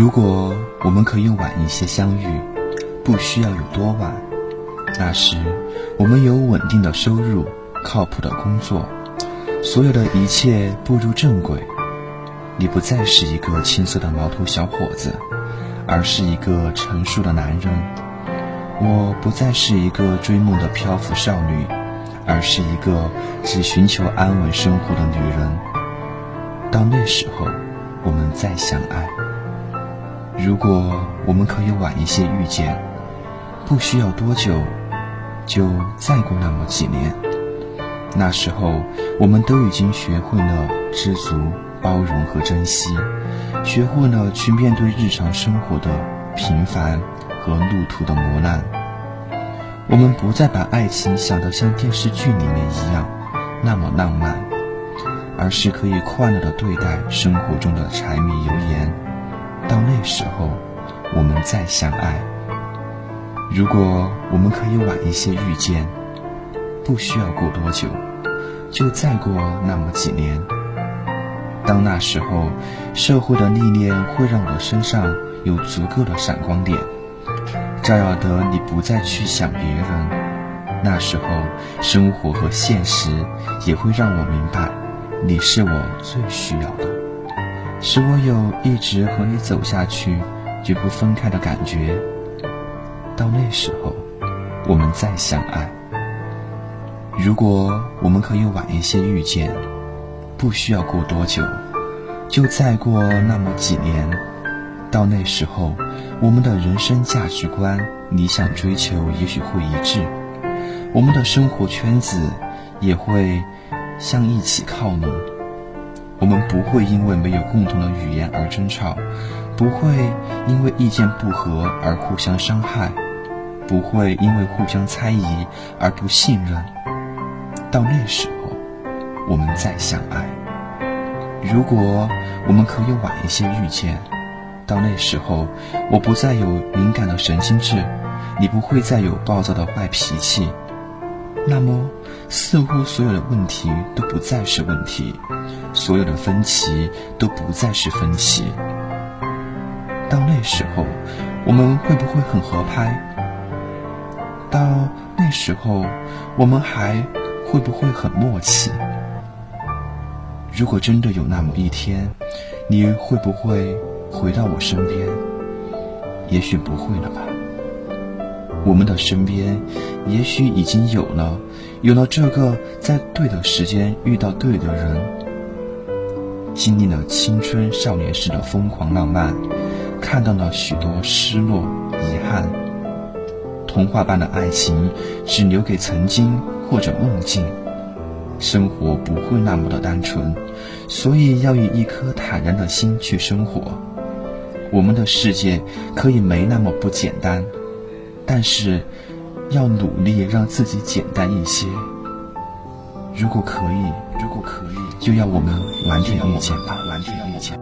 如果我们可以晚一些相遇，不需要有多晚，那时我们有稳定的收入，靠谱的工作，所有的一切步入正轨。你不再是一个青涩的毛头小伙子，而是一个成熟的男人。我不再是一个追梦的漂浮少女，而是一个只寻求安稳生活的女人。到那时候，我们再相爱。如果我们可以晚一些遇见，不需要多久，就再过那么几年。那时候，我们都已经学会了知足。包容和珍惜，学会了去面对日常生活的平凡和路途的磨难。我们不再把爱情想得像电视剧里面一样那么浪漫，而是可以快乐的对待生活中的柴米油盐。时候，我们再相爱。如果我们可以晚一些遇见，不需要过多久，就再过那么几年。当那时候，社会的历练会让我身上有足够的闪光点，照耀得你不再去想别人。那时候，生活和现实也会让我明白，你是我最需要的，使我有一直和你走下去、绝不分开的感觉。到那时候，我们再相爱。如果我们可以晚一些遇见。不需要过多久，就再过那么几年，到那时候，我们的人生价值观、理想追求也许会一致，我们的生活圈子也会向一起靠拢。我们不会因为没有共同的语言而争吵，不会因为意见不合而互相伤害，不会因为互相猜疑而不信任。到那时候。我们再相爱。如果我们可以晚一些遇见，到那时候，我不再有敏感的神经质，你不会再有暴躁的坏脾气，那么似乎所有的问题都不再是问题，所有的分歧都不再是分歧。到那时候，我们会不会很合拍？到那时候，我们还会不会很默契？如果真的有那么一天，你会不会回到我身边？也许不会了吧。我们的身边，也许已经有了，有了这个在对的时间遇到对的人，经历了青春少年时的疯狂浪漫，看到了许多失落遗憾。童话般的爱情，只留给曾经或者梦境。生活不会那么的单纯，所以要以一颗坦然的心去生活。我们的世界可以没那么不简单，但是要努力让自己简单一些。如果可以，如果可以，就让我们晚点遇见吧，晚点遇见。